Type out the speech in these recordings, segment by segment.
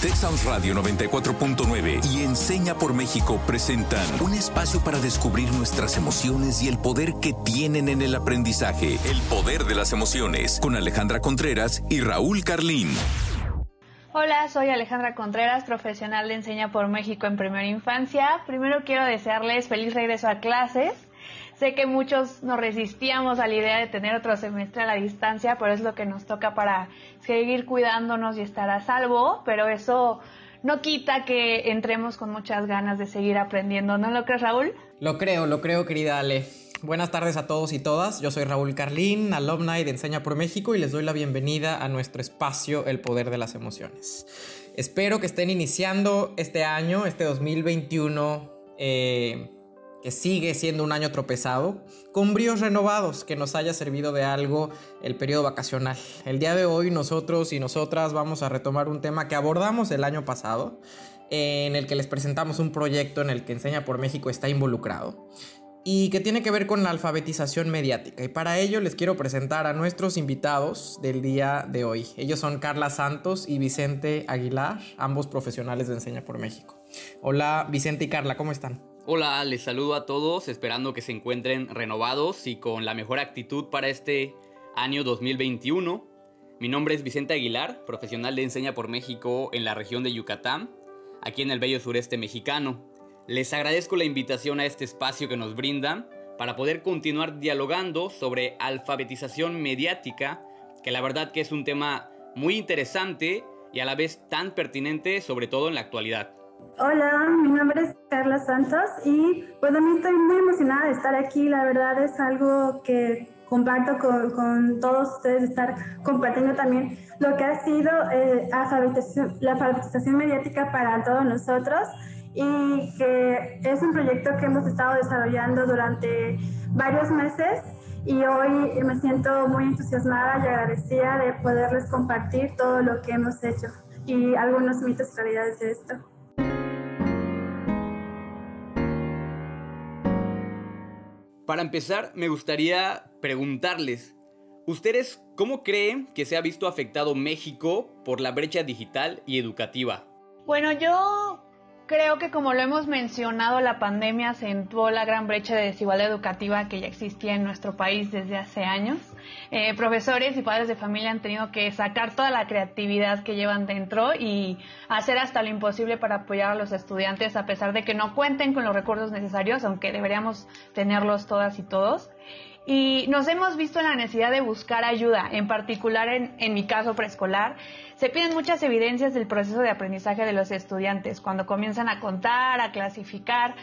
Texas Radio 94.9 y Enseña por México presentan un espacio para descubrir nuestras emociones y el poder que tienen en el aprendizaje. El poder de las emociones con Alejandra Contreras y Raúl Carlín. Hola, soy Alejandra Contreras, profesional de Enseña por México en Primera Infancia. Primero quiero desearles feliz regreso a clases. Sé que muchos nos resistíamos a la idea de tener otro semestre a la distancia, pero es lo que nos toca para seguir cuidándonos y estar a salvo, pero eso no quita que entremos con muchas ganas de seguir aprendiendo, ¿no lo crees, Raúl? Lo creo, lo creo, querida Ale. Buenas tardes a todos y todas. Yo soy Raúl Carlín, alumni de Enseña por México y les doy la bienvenida a nuestro espacio El Poder de las Emociones. Espero que estén iniciando este año, este 2021, eh, que sigue siendo un año tropezado, con bríos renovados, que nos haya servido de algo el periodo vacacional. El día de hoy nosotros y nosotras vamos a retomar un tema que abordamos el año pasado, en el que les presentamos un proyecto en el que Enseña por México está involucrado y que tiene que ver con la alfabetización mediática. Y para ello les quiero presentar a nuestros invitados del día de hoy. Ellos son Carla Santos y Vicente Aguilar, ambos profesionales de Enseña por México. Hola Vicente y Carla, ¿cómo están? Hola, les saludo a todos, esperando que se encuentren renovados y con la mejor actitud para este año 2021. Mi nombre es Vicente Aguilar, profesional de Enseña por México en la región de Yucatán, aquí en el bello sureste mexicano. Les agradezco la invitación a este espacio que nos brindan para poder continuar dialogando sobre alfabetización mediática, que la verdad que es un tema muy interesante y a la vez tan pertinente, sobre todo en la actualidad. Hola, mi nombre es Carla Santos y pues mí estoy muy emocionada de estar aquí. La verdad es algo que comparto con, todos ustedes, estar compartiendo también lo que ha sido eh, la alfabetización mediática para todos nosotros y que es un proyecto que hemos estado desarrollando durante varios meses y hoy me siento muy entusiasmada y agradecida de poderles compartir todo lo que hemos hecho y algunos mitos y realidades de esto. Para empezar, me gustaría preguntarles, ¿ustedes cómo creen que se ha visto afectado México por la brecha digital y educativa? Bueno, yo creo que como lo hemos mencionado, la pandemia acentuó la gran brecha de desigualdad educativa que ya existía en nuestro país desde hace años. Eh, profesores y padres de familia han tenido que sacar toda la creatividad que llevan dentro y hacer hasta lo imposible para apoyar a los estudiantes a pesar de que no cuenten con los recursos necesarios, aunque deberíamos tenerlos todas y todos y nos hemos visto la necesidad de buscar ayuda, en particular en, mi caso preescolar. Se piden muchas evidencias del proceso de aprendizaje de los estudiantes, cuando comienzan a contar, a clasificar,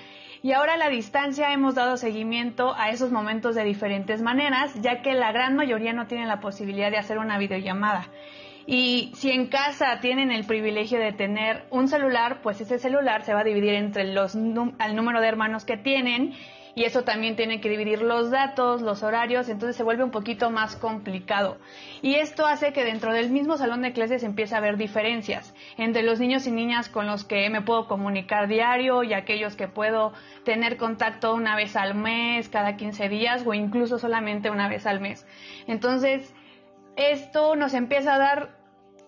y ahora a la distancia hemos dado seguimiento a esos momentos de diferentes maneras, ya que la gran mayoría no tiene la posibilidad de hacer una videollamada. Y si en casa tienen el privilegio de tener un celular, pues ese celular se va a dividir entre los, el número de hermanos que tienen y eso también tiene que dividir los datos, los horarios, entonces se vuelve un poquito más complicado. Y esto hace que dentro del mismo salón de clases empiece a haber diferencias entre los niños y niñas con los que me puedo comunicar diario y aquellos que puedo tener contacto una vez al mes, cada 15 días o incluso solamente una vez al mes. Entonces, esto nos empieza a dar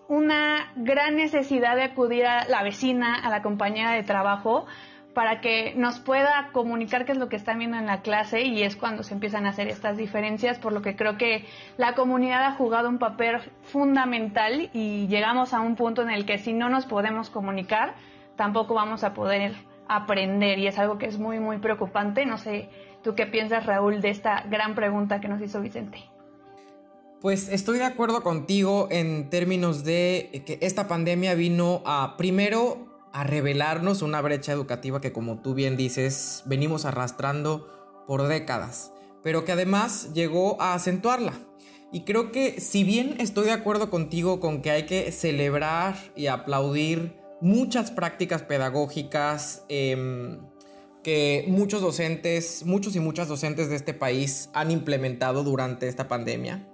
una gran necesidad de acudir a la vecina, a la compañera de trabajo, para que nos pueda comunicar qué es lo que están viendo en la clase y es cuando se empiezan a hacer estas diferencias, por lo que creo que la comunidad ha jugado un papel fundamental y llegamos a un punto en el que si no nos podemos comunicar, tampoco vamos a poder aprender y es algo que es muy, muy preocupante. No sé, ¿tú qué piensas, Raúl, de esta gran pregunta que nos hizo Vicente? Pues estoy de acuerdo contigo en términos de que esta pandemia vino a, primero, a revelarnos una brecha educativa que como tú bien dices venimos arrastrando por décadas, pero que además llegó a acentuarla. Y creo que si bien estoy de acuerdo contigo con que hay que celebrar y aplaudir muchas prácticas pedagógicas em, que muchos docentes, muchos y muchas docentes de este país han implementado durante esta pandemia,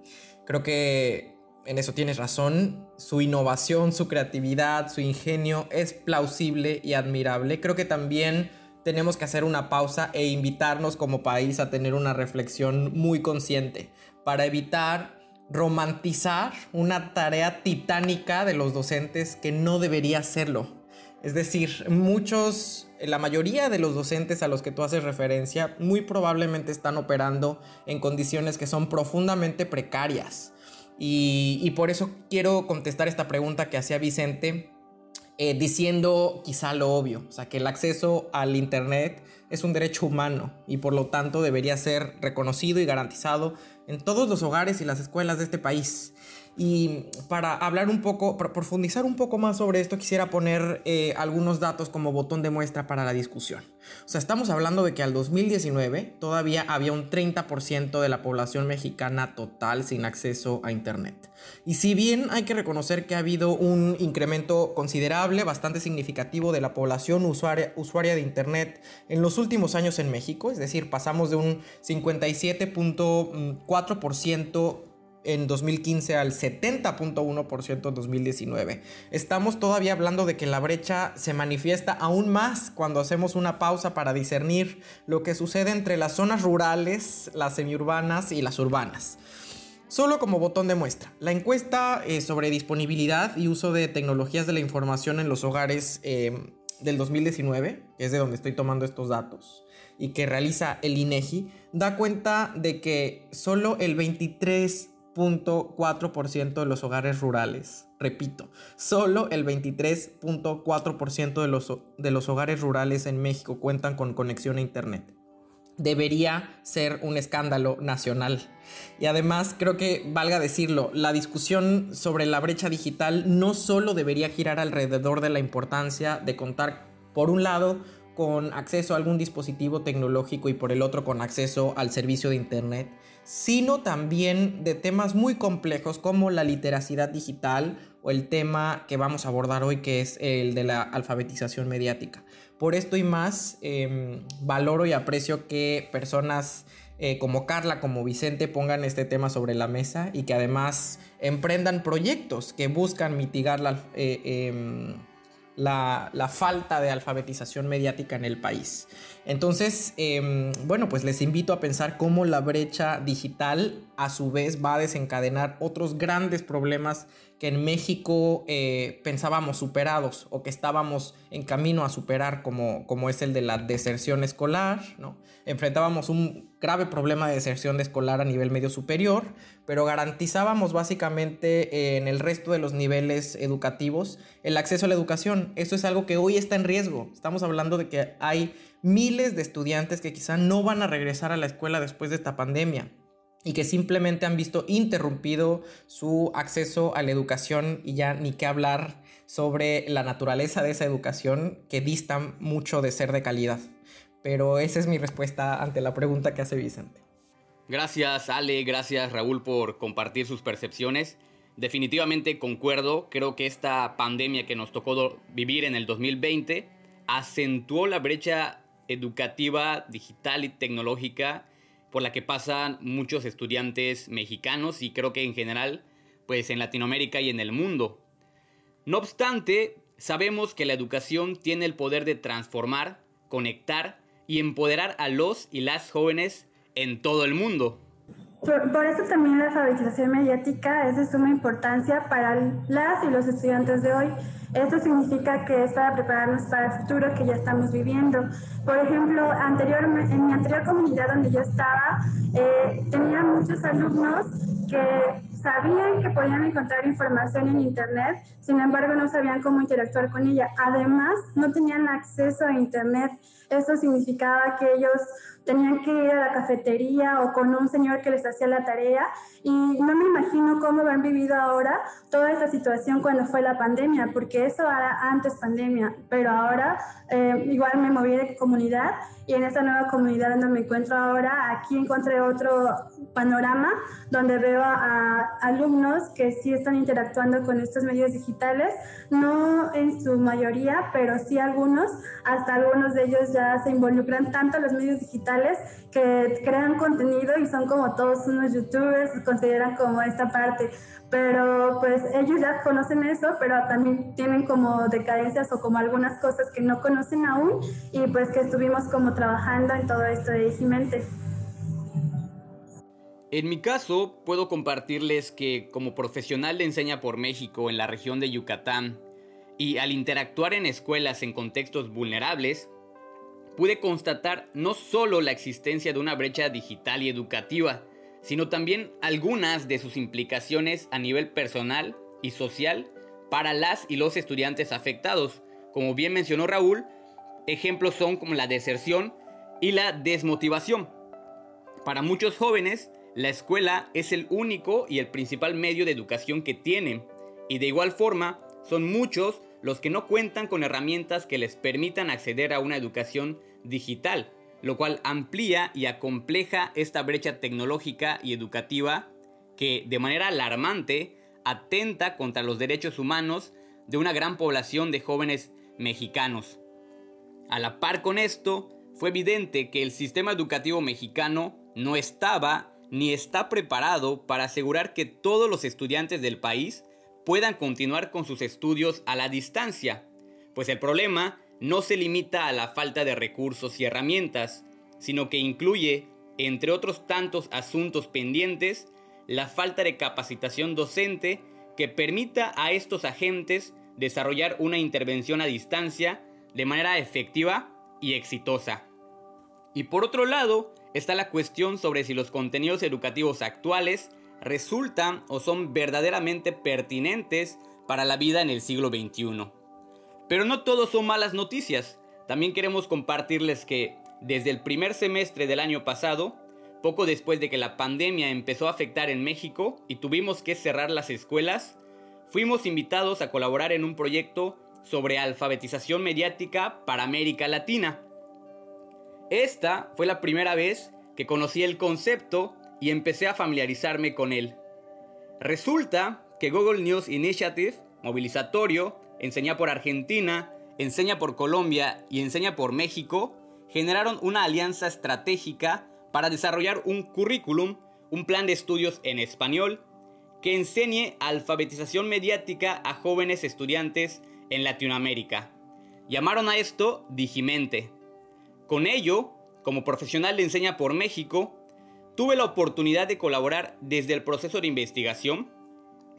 creo que en eso tienes razón, su innovación, su creatividad, su ingenio es plausible y admirable. Creo que también tenemos que hacer una pausa e invitarnos como país a tener una reflexión muy consciente para evitar romantizar una tarea titánica de los docentes que no debería serlo. Es decir, muchos, la mayoría de los docentes a los que tú haces referencia muy probablemente están operando en condiciones que son profundamente precarias. Y, por eso quiero contestar esta pregunta que hacía Vicente, eh, diciendo quizá lo obvio, o sea, que el acceso al Internet es un derecho humano y por lo tanto debería ser reconocido y garantizado en todos los hogares y las escuelas de este país. Y para hablar un poco, para profundizar un poco más sobre esto, quisiera poner eh, algunos datos como botón de muestra para la discusión. O sea, estamos hablando de que al 2019 todavía había un 30% de la población mexicana total sin acceso a Internet. Y si bien hay que reconocer que ha habido un incremento considerable, bastante significativo de la población usuaria, usuaria de Internet en los últimos años en México, es decir, pasamos de un 57.4% en 2015 al 70.1% en 2019. Estamos todavía hablando de que la brecha se manifiesta aún más cuando hacemos una pausa para discernir lo que sucede entre las zonas rurales, las semiurbanas y las urbanas. Solo como botón de muestra, la encuesta eh, sobre disponibilidad y uso de tecnologías de la información en los hogares eh, del 2019, que es de donde estoy tomando estos datos, y que realiza el INEGI, da cuenta de que solo el 23 23.4% de los hogares rurales. Repito, solo el 23.4% de los, de los hogares rurales en México cuentan con conexión a Internet. Debería ser un escándalo nacional. Y además, creo que valga decirlo, la discusión sobre la brecha digital no solo debería girar alrededor de la importancia de contar, por un lado, con acceso a algún dispositivo tecnológico y por el otro con acceso al servicio de Internet, sino también de temas muy complejos como la literacidad digital o el tema que vamos a abordar hoy que es el de la alfabetización mediática. Por esto y más, em, valoro y aprecio que personas eh, como Carla, como Vicente pongan este tema sobre la mesa y que además emprendan proyectos que buscan mitigar la... Eh, em, la, falta de alfabetización mediática en el país. Entonces, em, bueno, pues les invito a pensar cómo la brecha digital a su vez va a desencadenar otros grandes problemas que en México eh, pensábamos superados o que estábamos en camino a superar, como, como es el de la deserción escolar, ¿no? Enfrentábamos un grave problema de deserción de escolar a nivel medio superior, pero garantizábamos básicamente eh, en el resto de los niveles educativos el acceso a la educación. Eso es algo que hoy está en riesgo. Estamos hablando de que hay miles de estudiantes que quizá no van a regresar a la escuela después de esta pandemia y que simplemente han visto interrumpido su acceso a la educación y ya ni qué hablar sobre la naturaleza de esa educación que distan mucho de ser de calidad. Pero esa es mi respuesta ante la pregunta que hace Vicente. Gracias Ale, gracias Raúl por compartir sus percepciones. Definitivamente concuerdo, creo que esta pandemia que nos tocó vivir en el 2020 acentuó la brecha educativa, digital y tecnológica por la que pasan muchos estudiantes mexicanos y creo que en general, pues en Latinoamérica y en el mundo. No obstante, sabemos que la educación tiene el poder de transformar, conectar y empoderar a los y las jóvenes en todo el mundo. Por, eso también la alfabetización mediática es de suma importancia para las y los estudiantes de hoy. Esto significa que es para prepararnos para el futuro que ya estamos viviendo. Por ejemplo, anterior, en mi anterior comunidad donde yo estaba, eh, tenía muchos alumnos que sabían que podían encontrar información en Internet, sin embargo no sabían cómo interactuar con ella. Además, no tenían acceso a Internet. Eso significaba que ellos tenían que ir a la cafetería o con un señor que les hacía la tarea. Y no me imagino cómo han vivido ahora toda esta situación cuando fue la pandemia, porque eso era antes pandemia, pero ahora eh, igual me moví de comunidad y en esta nueva comunidad donde me encuentro ahora, aquí encontré otro panorama donde veo a, alumnos que sí están interactuando con estos medios digitales, no en su mayoría, pero sí algunos, hasta algunos de ellos ya se involucran tanto en los medios digitales que crean contenido y son como todos unos youtubers, consideran como esta parte pero pues ellos ya conocen eso, pero también tienen como decadencias o como algunas cosas que no conocen aún y pues que estuvimos como trabajando en todo esto de Digimente. En mi caso, puedo compartirles que como profesional de enseña por México en la región de Yucatán y al interactuar en escuelas en contextos vulnerables, pude constatar no solo la existencia de una brecha digital y educativa, sino también algunas de sus implicaciones a nivel personal y social para las y los estudiantes afectados. Como bien mencionó Raúl, ejemplos son como la deserción y la desmotivación. Para muchos jóvenes, la escuela es el único y el principal medio de educación que tienen, y de igual forma son muchos los que no cuentan con herramientas que les permitan acceder a una educación digital, lo cual amplía y acompleja esta brecha tecnológica y educativa que de manera alarmante atenta contra los derechos humanos de una gran población de jóvenes mexicanos. A la par con esto, fue evidente que el sistema educativo mexicano no estaba ni está preparado para asegurar que todos los estudiantes del país puedan continuar con sus estudios a la distancia, pues el problema no se limita a la falta de recursos y herramientas, sino que incluye, entre otros tantos asuntos pendientes, la falta de capacitación docente que permita a estos agentes desarrollar una intervención a distancia de manera efectiva y exitosa. Y por otro lado, está la cuestión sobre si los contenidos educativos actuales resultan o son verdaderamente pertinentes para la vida en el siglo XXI. Pero no todo son malas noticias. También queremos compartirles que desde el primer semestre del año pasado, poco después de que la pandemia empezó a afectar en México y tuvimos que cerrar las escuelas, fuimos invitados a colaborar en un proyecto sobre alfabetización mediática para América Latina. Esta fue la primera vez que conocí el concepto y empecé a familiarizarme con él. Resulta que Google News Initiative, Movilizatorio, Enseña por Argentina, Enseña por Colombia y Enseña por México generaron una alianza estratégica para desarrollar un currículum, un plan de estudios en español, que enseñe alfabetización mediática a jóvenes estudiantes en Latinoamérica. Llamaron a esto Digimente. Con ello, como profesional de Enseña por México, Tuve la oportunidad de colaborar desde el proceso de investigación,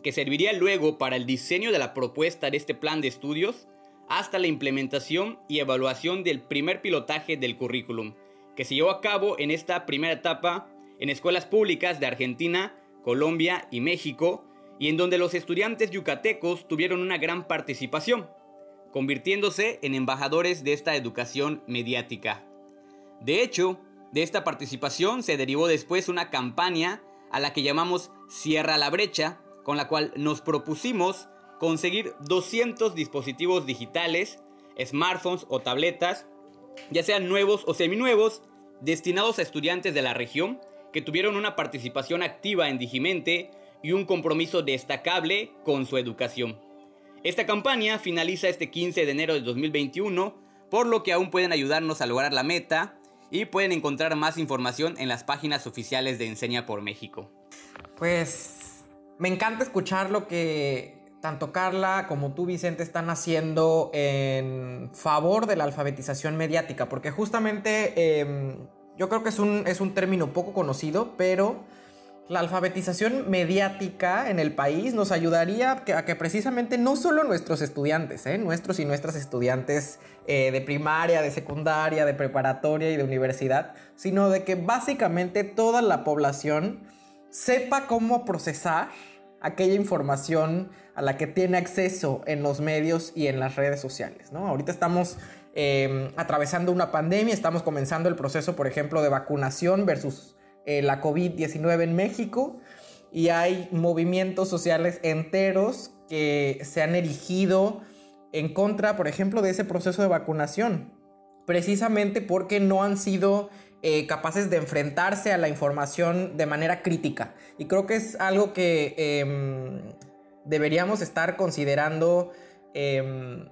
que serviría luego para el diseño de la propuesta de este plan de estudios, hasta la implementación y evaluación del primer pilotaje del currículum, que se llevó a cabo en esta primera etapa en escuelas públicas de Argentina, Colombia y México, y en donde los estudiantes yucatecos tuvieron una gran participación, convirtiéndose en embajadores de esta educación mediática. De hecho, de esta participación se derivó después una campaña a la que llamamos Cierra la brecha, con la cual nos propusimos conseguir 200 dispositivos digitales, smartphones o tabletas, ya sean nuevos o seminuevos, destinados a estudiantes de la región que tuvieron una participación activa en Digimente y un compromiso destacable con su educación. Esta campaña finaliza este 15 de enero de 2021, por lo que aún pueden ayudarnos a lograr la meta y pueden encontrar más información en las páginas oficiales de Enseña por México. Pues me encanta escuchar lo que tanto Carla como tú Vicente están haciendo en favor de la alfabetización mediática, porque justamente em, yo creo que es un, es un término poco conocido, pero la alfabetización mediática en el país nos ayudaría a que, precisamente no solo nuestros estudiantes, ¿eh? nuestros y nuestras estudiantes eh, de primaria, de secundaria, de preparatoria y de universidad, sino de que básicamente toda la población sepa cómo procesar aquella información a la que tiene acceso en los medios y en las redes sociales. ¿no? Ahorita estamos em, atravesando una pandemia, estamos comenzando el proceso, por ejemplo, de vacunación versus eh, la COVID-19 en México y hay movimientos sociales enteros que se han erigido en contra, por ejemplo, de ese proceso de vacunación, precisamente porque no han sido eh, capaces de enfrentarse a la información de manera crítica. Y creo que es algo que em, deberíamos estar considerando, em,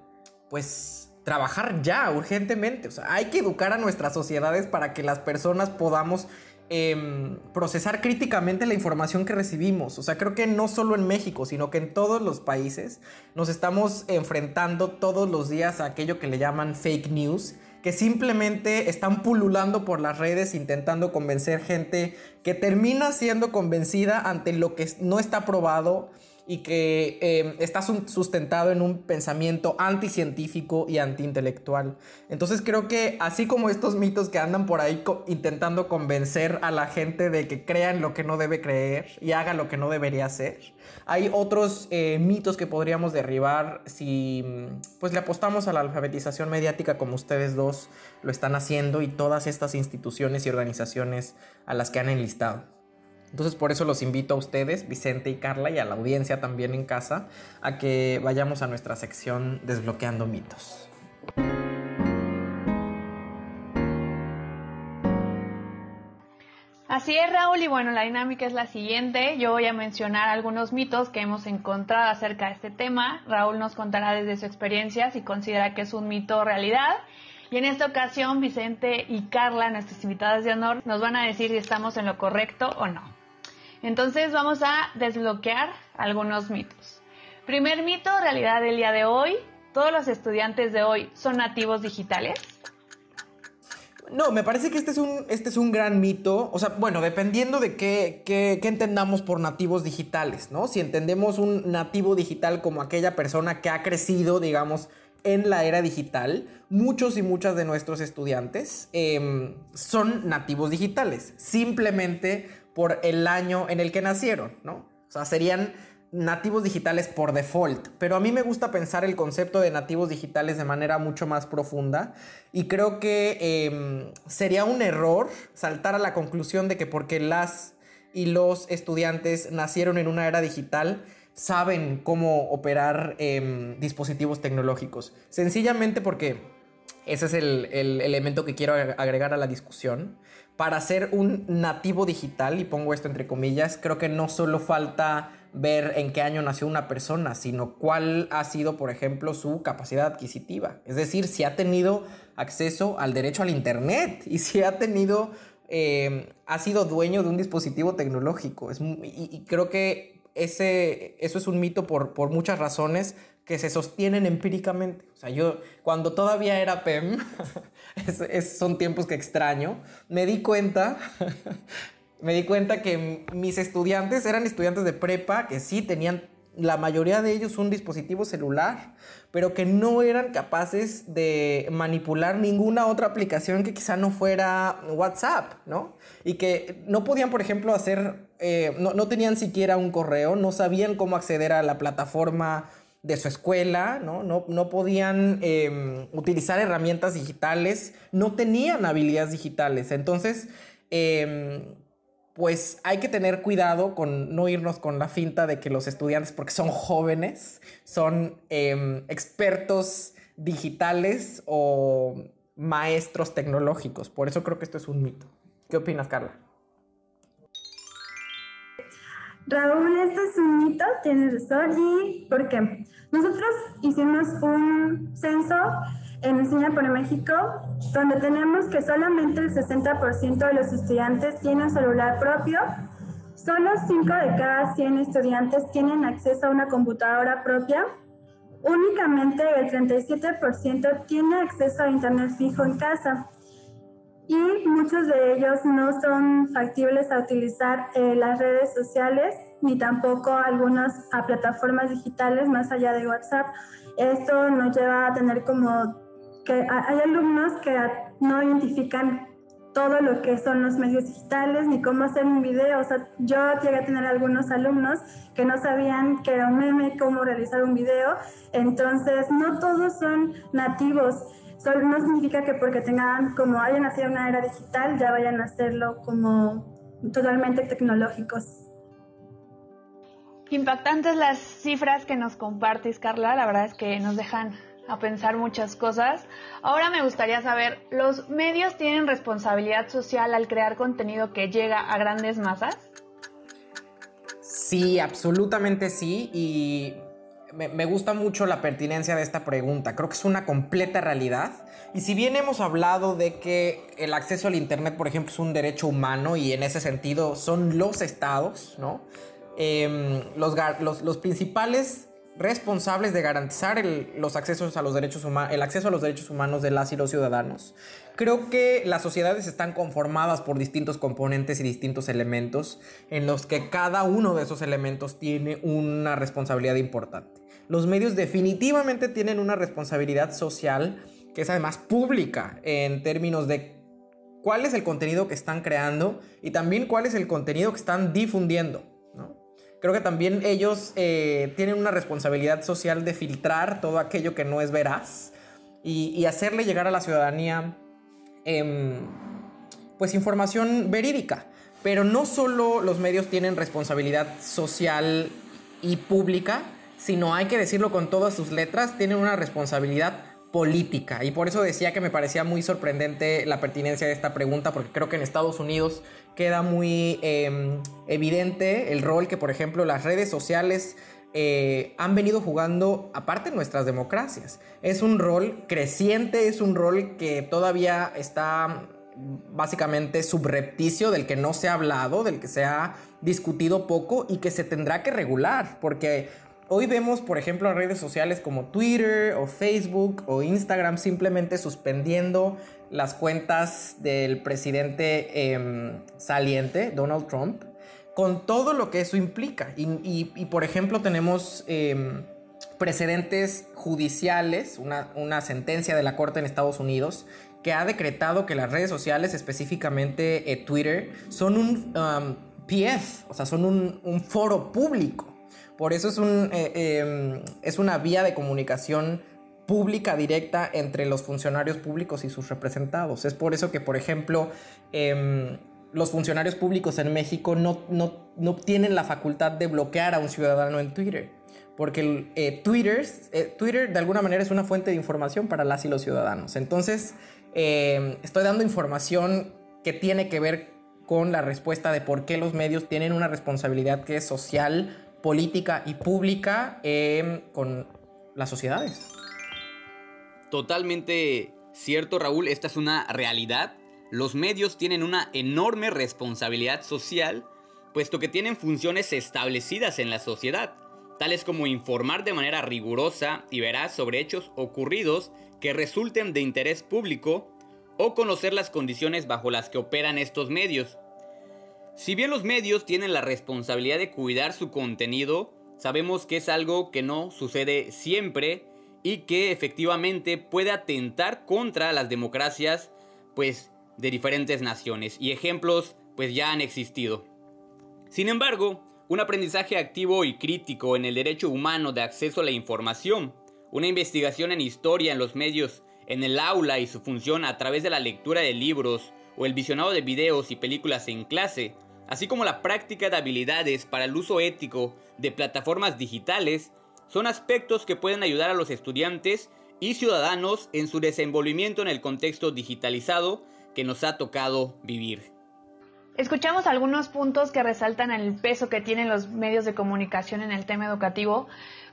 pues, trabajar ya urgentemente. O sea, hay que educar a nuestras sociedades para que las personas podamos Em, procesar críticamente la información que recibimos. O sea, creo que no solo en México, sino que en todos los países nos estamos enfrentando todos los días a aquello que le llaman fake news, que simplemente están pululando por las redes intentando convencer gente que termina siendo convencida ante lo que no está probado y que em, está sustentado en un pensamiento anticientífico y antiintelectual. Entonces creo que así como estos mitos que andan por ahí intentando convencer a la gente de que crean lo que no debe creer y haga lo que no debería hacer, hay otros eh, mitos que podríamos derribar si pues le apostamos a la alfabetización mediática como ustedes dos lo están haciendo y todas estas instituciones y organizaciones a las que han enlistado. Entonces por eso los invito a ustedes, Vicente y Carla, y a la audiencia también en casa, a que vayamos a nuestra sección Desbloqueando mitos. Así es, Raúl, y bueno, la dinámica es la siguiente. Yo voy a mencionar algunos mitos que hemos encontrado acerca de este tema. Raúl nos contará desde su experiencia si considera que es un mito realidad. Y en esta ocasión, Vicente y Carla, nuestras invitadas de honor, nos van a decir si estamos en lo correcto o no. Entonces vamos a desbloquear algunos mitos. Primer mito, realidad del día de hoy, todos los estudiantes de hoy son nativos digitales. No, me parece que este es un, este es un gran mito. O sea, bueno, dependiendo de qué, qué, entendamos por nativos digitales, ¿no? Si entendemos un nativo digital como aquella persona que ha crecido, digamos, en la era digital, muchos y muchas de nuestros estudiantes em, son nativos digitales. Simplemente por el año en el que nacieron, ¿no? O sea, serían nativos digitales por default, pero a mí me gusta pensar el concepto de nativos digitales de manera mucho más profunda y creo que em, sería un error saltar a la conclusión de que porque las y los estudiantes nacieron en una era digital, saben cómo operar em, dispositivos tecnológicos. Sencillamente porque ese es el, el elemento que quiero agregar a la discusión para ser un nativo digital, y pongo esto entre comillas, creo que no solo falta ver en qué año nació una persona, sino cuál ha sido, por ejemplo, su capacidad adquisitiva. Es decir, si ha tenido acceso al derecho al Internet y si ha tenido, eh, ha sido dueño de un dispositivo tecnológico. y, creo que ese, eso es un mito por, por muchas razones, que se sostienen empíricamente. O sea, yo cuando todavía era PEM, son tiempos que extraño, me di cuenta, me di cuenta que mis estudiantes eran estudiantes de prepa que sí tenían la mayoría de ellos un dispositivo celular, pero que no eran capaces de manipular ninguna otra aplicación que quizá no fuera WhatsApp, ¿no? Y que no podían, por ejemplo, hacer, eh, no, no tenían siquiera un correo, no sabían cómo acceder a la plataforma de su escuela, ¿no? No, podían em, utilizar herramientas digitales, no tenían habilidades digitales. Entonces, em, pues hay que tener cuidado con no irnos con la finta de que los estudiantes, porque son jóvenes, son em, expertos digitales o maestros tecnológicos. Por eso creo que esto es un mito. ¿Qué opinas, Carla? Raúl, este es un mito, tienes razón. ¿Y por qué? Nosotros hicimos un censo en Enseña por México donde tenemos que solamente el 60% de los estudiantes tienen celular propio. Solo 5 de cada 100 estudiantes tienen acceso a una computadora propia. Únicamente el 37% tiene acceso a Internet fijo en casa y muchos de ellos no son factibles a utilizar eh, las redes sociales ni tampoco algunas a plataformas digitales más allá de WhatsApp. Esto nos lleva a tener como que hay alumnos que no identifican todo lo que son los medios digitales ni cómo hacer un video. O sea, yo llegué a tener algunos alumnos que no sabían que era un meme, cómo realizar un video. Entonces, no todos son nativos no significa que porque tengan, como hayan nacido en una era digital, ya vayan a hacerlo como totalmente tecnológicos. Impactantes las cifras que nos compartes, Carla. La verdad es que nos dejan a pensar muchas cosas. Ahora me gustaría saber, ¿los medios tienen responsabilidad social al crear contenido que llega a grandes masas? Sí, absolutamente sí. Y me, gusta mucho la pertinencia de esta pregunta. Creo que es una completa realidad. Y si bien hemos hablado de que el acceso al Internet, por ejemplo, es un derecho humano y en ese sentido son los estados, ¿no? Los, los, principales responsables de garantizar el, los accesos a los derechos el acceso a los derechos humanos de las y los ciudadanos. Creo que las sociedades están conformadas por distintos componentes y distintos elementos en los que cada uno de esos elementos tiene una responsabilidad importante. Los medios definitivamente tienen una responsabilidad social que es además pública en términos de cuál es el contenido que están creando y también cuál es el contenido que están difundiendo. Creo que también ellos eh, tienen una responsabilidad social de filtrar todo aquello que no es veraz y, hacerle llegar a la ciudadanía em, pues información verídica. Pero no solo los medios tienen responsabilidad social y pública, sino hay que decirlo con todas sus letras, tienen una responsabilidad política. Y por eso decía que me parecía muy sorprendente la pertinencia de esta pregunta, porque creo que en Estados Unidos queda muy em, evidente el rol que, por ejemplo, las redes sociales eh, han venido jugando aparte de nuestras democracias. Es un rol creciente, es un rol que todavía está básicamente subrepticio, del que no se ha hablado, del que se ha discutido poco y que se tendrá que regular, porque Hoy vemos, por ejemplo, redes sociales como Twitter o Facebook o Instagram simplemente suspendiendo las cuentas del presidente em, saliente, Donald Trump, con todo lo que eso implica. Y, por ejemplo, tenemos em, precedentes judiciales, una, sentencia de la Corte en Estados Unidos, que ha decretado que las redes sociales, específicamente eh, Twitter, son un um, PF, o sea, son un foro público. Por eso es, un, eh, em, es una vía de comunicación pública directa entre los funcionarios públicos y sus representados. Es por eso que, por ejemplo, em, los funcionarios públicos en México no, no, tienen la facultad de bloquear a un ciudadano en Twitter. Porque eh, Twitter, eh, Twitter de alguna manera es una fuente de información para las y los ciudadanos. Entonces, em, estoy dando información que tiene que ver con la respuesta de por qué los medios tienen una responsabilidad que es social, política y pública em, con las sociedades. Totalmente cierto, Raúl, esta es una realidad. Los medios tienen una enorme responsabilidad social, puesto que tienen funciones establecidas en la sociedad, tales como informar de manera rigurosa y veraz sobre hechos ocurridos que resulten de interés público o conocer las condiciones bajo las que operan estos medios, si bien los medios tienen la responsabilidad de cuidar su contenido, sabemos que es algo que no sucede siempre y que efectivamente puede atentar contra las democracias pues de diferentes naciones y ejemplos pues ya han existido. Sin embargo, un aprendizaje activo y crítico en el derecho humano de acceso a la información, una investigación en historia en los medios, en el aula y su función a través de la lectura de libros o el visionado de videos y películas en clase, así como la práctica de habilidades para el uso ético de plataformas digitales, son aspectos que pueden ayudar a los estudiantes y ciudadanos en su desenvolvimiento en el contexto digitalizado que nos ha tocado vivir. Escuchamos algunos puntos que resaltan el peso que tienen los medios de comunicación en el tema educativo,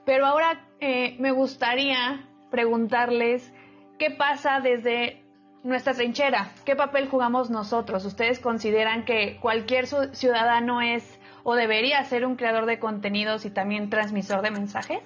pero ahora eh, me gustaría preguntarles qué pasa desde nuestra trinchera, ¿qué papel jugamos nosotros? ¿Ustedes consideran que cualquier ciudadano es o debería ser un creador de contenidos y también transmisor de mensajes?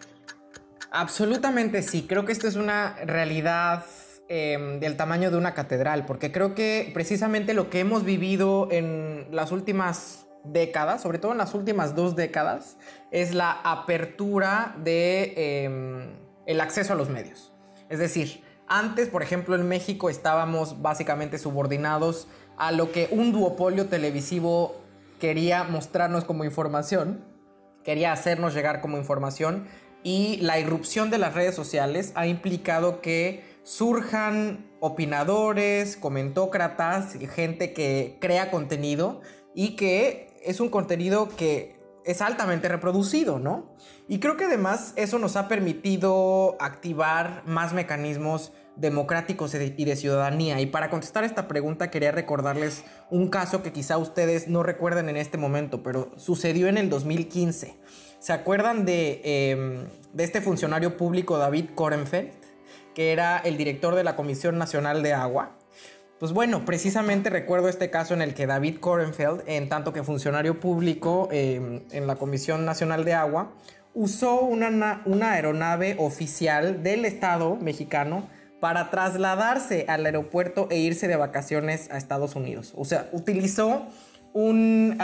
Absolutamente sí, creo que esto es una realidad em, del tamaño de una catedral, porque creo que precisamente lo que hemos vivido en las últimas décadas, sobre todo en las últimas dos décadas, es la apertura de em, el acceso a los medios. Es decir, antes, por ejemplo, en México estábamos básicamente subordinados a lo que un duopolio televisivo quería mostrarnos como información, quería hacernos llegar como información y la irrupción de las redes sociales ha implicado que surjan opinadores, comentócratas, gente que crea contenido y que es un contenido que es altamente reproducido, ¿no? Y creo que además eso nos ha permitido activar más mecanismos democráticos y de ciudadanía. Y para contestar esta pregunta quería recordarles un caso que quizá ustedes no recuerden en este momento, pero sucedió en el 2015. ¿Se acuerdan de, em, de este funcionario público David Korenfeld, que era el director de la Comisión Nacional de Agua? Pues bueno, precisamente recuerdo este caso en el que David Korenfeld, en tanto que funcionario público em, en la Comisión Nacional de Agua, usó una, una aeronave oficial del Estado mexicano para trasladarse al aeropuerto e irse de vacaciones a Estados Unidos. O sea, utilizó un,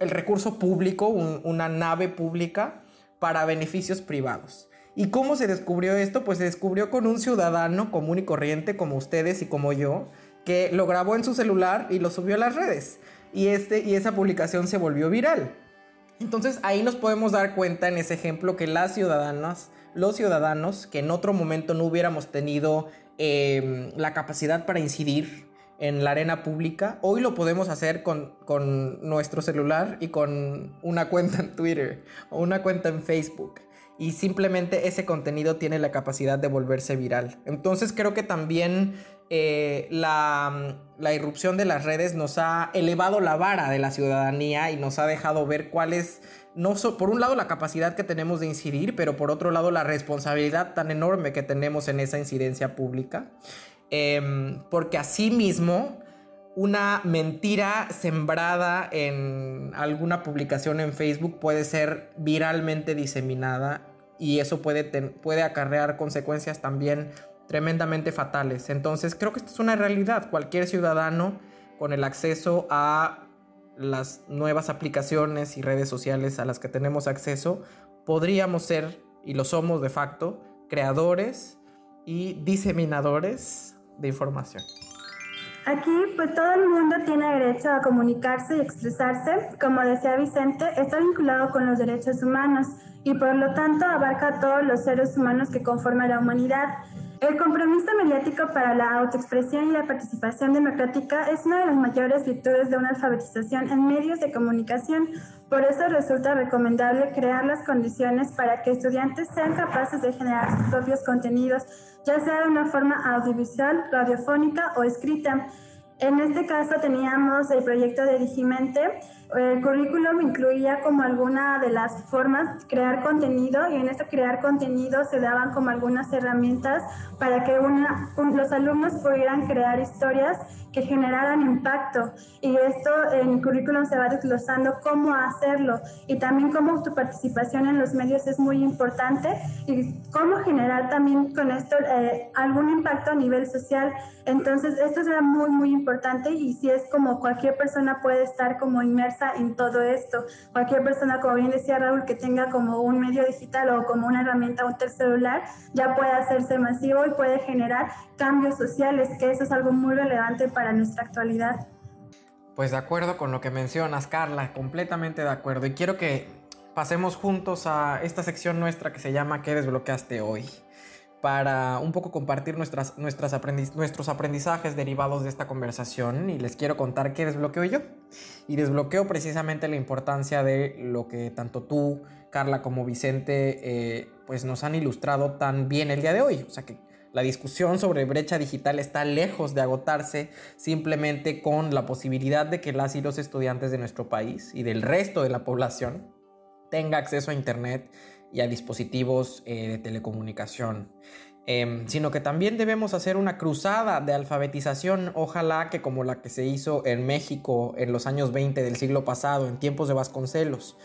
el recurso público, una nave pública, para beneficios privados. ¿Y cómo se descubrió esto? Pues se descubrió con un ciudadano común y corriente como ustedes y como yo, que lo grabó en su celular y lo subió a las redes. Y, este, y esa publicación se volvió viral. Entonces ahí nos podemos dar cuenta en ese ejemplo que las ciudadanas, los ciudadanos, que en otro momento no hubiéramos tenido em, la capacidad para incidir en la arena pública, hoy lo podemos hacer con, con nuestro celular y con una cuenta en Twitter o una cuenta en Facebook y simplemente ese contenido tiene la capacidad de volverse viral. Entonces creo que también eh, la, irrupción de las redes nos ha elevado la vara de la ciudadanía y nos ha dejado ver cuál es, no por un lado la capacidad que tenemos de incidir, pero por otro lado la responsabilidad tan enorme que tenemos en esa incidencia pública. Em, porque asimismo una mentira sembrada en alguna publicación en Facebook puede ser viralmente diseminada y eso puede, puede acarrear consecuencias también tremendamente fatales. Entonces creo que esto es una realidad. Cualquier ciudadano con el acceso a las nuevas aplicaciones y redes sociales a las que tenemos acceso, podríamos ser, y lo somos de facto, creadores y diseminadores de información. Aquí, pues todo el mundo tiene derecho a comunicarse y expresarse. Como decía Vicente, está vinculado con los derechos humanos y por lo tanto abarca a todos los seres humanos que conforman la humanidad. El compromiso mediático para la autoexpresión y la participación democrática es una de las mayores virtudes de una alfabetización en medios de comunicación. Por eso resulta recomendable crear las condiciones para que estudiantes sean capaces de generar sus propios contenidos, ya sea de una forma audiovisual, radiofónica o escrita. En este caso teníamos el proyecto de Digimente, el currículum incluía como alguna de las formas crear contenido y en este crear contenido se daban como algunas herramientas para que una, los alumnos pudieran crear historias que generaran impacto y esto en el currículum se va desglosando cómo hacerlo y también cómo tu participación en los medios es muy importante y cómo generar también con esto eh, algún impacto a nivel social. Entonces esto era muy muy importante y si es como cualquier persona puede estar como inmersa en todo esto. Cualquier persona, como bien decía Raúl, que tenga como un medio digital o como una herramienta, un celular, ya puede hacerse masivo y puede generar cambios sociales, que eso es algo muy relevante para nuestra actualidad. Pues de acuerdo con lo que mencionas, Carla, completamente de acuerdo. Y quiero que pasemos juntos a esta sección nuestra que se llama ¿Qué desbloqueaste hoy? Para un poco compartir nuestras, nuestras nuestros aprendizajes derivados de esta conversación y les quiero contar qué desbloqueo yo. Y desbloqueo precisamente la importancia de lo que tanto tú, Carla, como Vicente, eh, pues nos han ilustrado tan bien el día de hoy. O sea que la discusión sobre brecha digital está lejos de agotarse simplemente con la posibilidad de que las y los estudiantes de nuestro país y del resto de la población tenga acceso a Internet y a dispositivos eh, de telecomunicación. Em, sino que también debemos hacer una cruzada de alfabetización, ojalá que como la que se hizo en México en los años 20 del siglo pasado, en tiempos de Vasconcelos.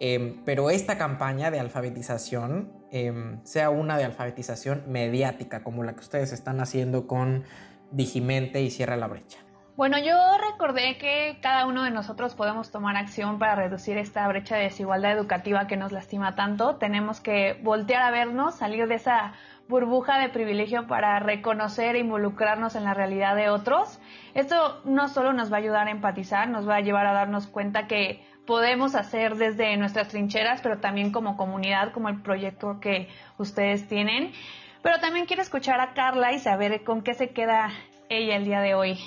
Em, pero esta campaña de alfabetización em, sea una de alfabetización mediática, como la que ustedes están haciendo con Digimente y Cierra la Brecha. Bueno, yo recordé que cada uno de nosotros podemos tomar acción para reducir esta brecha de desigualdad educativa que nos lastima tanto. Tenemos que voltear a vernos, salir de esa burbuja de privilegio para reconocer e involucrarnos en la realidad de otros. Esto no solo nos va a ayudar a empatizar, nos va a llevar a darnos cuenta que podemos hacer desde nuestras trincheras, pero también como comunidad, como el proyecto que ustedes tienen. Pero también quiero escuchar a Carla y saber con qué se queda ella el día de hoy.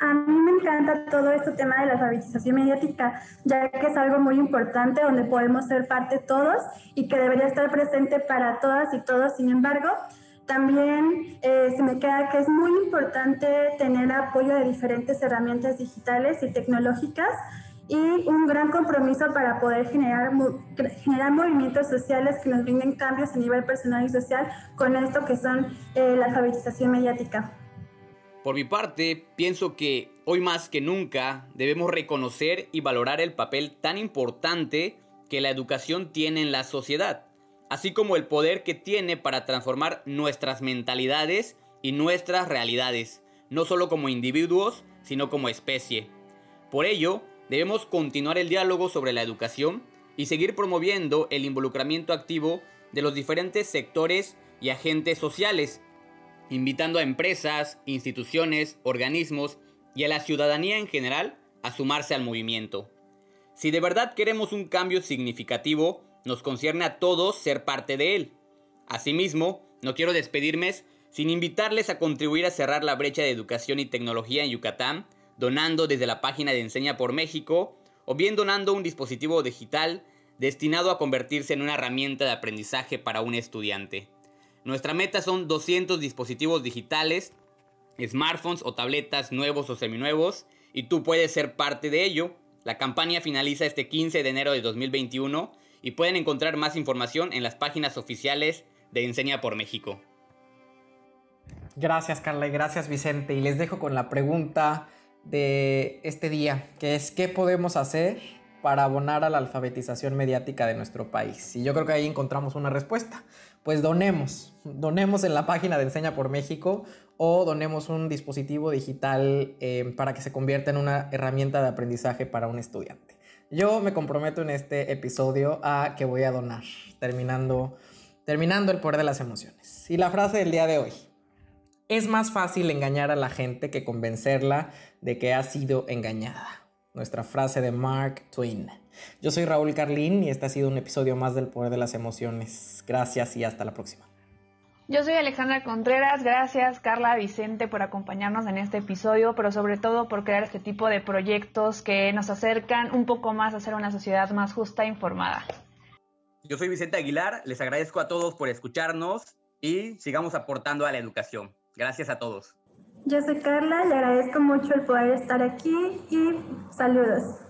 A mí me encanta todo este tema de la alfabetización mediática, ya que es algo muy importante donde podemos ser parte todos y que debería estar presente para todas y todos. Sin embargo, también eh, se me queda que es muy importante tener apoyo de diferentes herramientas digitales y tecnológicas y un gran compromiso para poder generar, generar movimientos sociales que nos brinden cambios a nivel personal y social con esto que son eh, la alfabetización mediática. Por mi parte, pienso que hoy más que nunca debemos reconocer y valorar el papel tan importante que la educación tiene en la sociedad, así como el poder que tiene para transformar nuestras mentalidades y nuestras realidades, no solo como individuos, sino como especie. Por ello, debemos continuar el diálogo sobre la educación y seguir promoviendo el involucramiento activo de los diferentes sectores y agentes sociales, invitando a empresas, instituciones, organismos y a la ciudadanía en general a sumarse al movimiento. Si de verdad queremos un cambio significativo, nos concierne a todos ser parte de él. Asimismo, no quiero despedirme sin invitarles a contribuir a cerrar la brecha de educación y tecnología en Yucatán, donando desde la página de Enseña por México o bien donando un dispositivo digital destinado a convertirse en una herramienta de aprendizaje para un estudiante. Nuestra meta son 200 dispositivos digitales, smartphones o tabletas nuevos o seminuevos, y tú puedes ser parte de ello. La campaña finaliza este 15 de enero de 2021 y pueden encontrar más información en las páginas oficiales de Enseña por México. Gracias Carla y gracias Vicente. Y les dejo con la pregunta de este día, que es ¿qué podemos hacer para abonar a la alfabetización mediática de nuestro país? Y yo creo que ahí encontramos una respuesta. Pues donemos, donemos en la página de Enseña por México o donemos un dispositivo digital eh, para que se convierta en una herramienta de aprendizaje para un estudiante. Yo me comprometo en este episodio a que voy a donar, terminando, terminando el poder de las emociones. Y la frase del día de hoy. Es más fácil engañar a la gente que convencerla de que ha sido engañada nuestra frase de Mark Twain. Yo soy Raúl Carlín y este ha sido un episodio más del Poder de las Emociones. Gracias y hasta la próxima. Yo soy Alexandra Contreras, gracias Carla Vicente por acompañarnos en este episodio, pero sobre todo por crear este tipo de proyectos que nos acercan un poco más a ser una sociedad más justa e informada. Yo soy Vicente Aguilar, les agradezco a todos por escucharnos y sigamos aportando a la educación. Gracias a todos. Yo soy Carla, le agradezco mucho el poder estar aquí y saludos.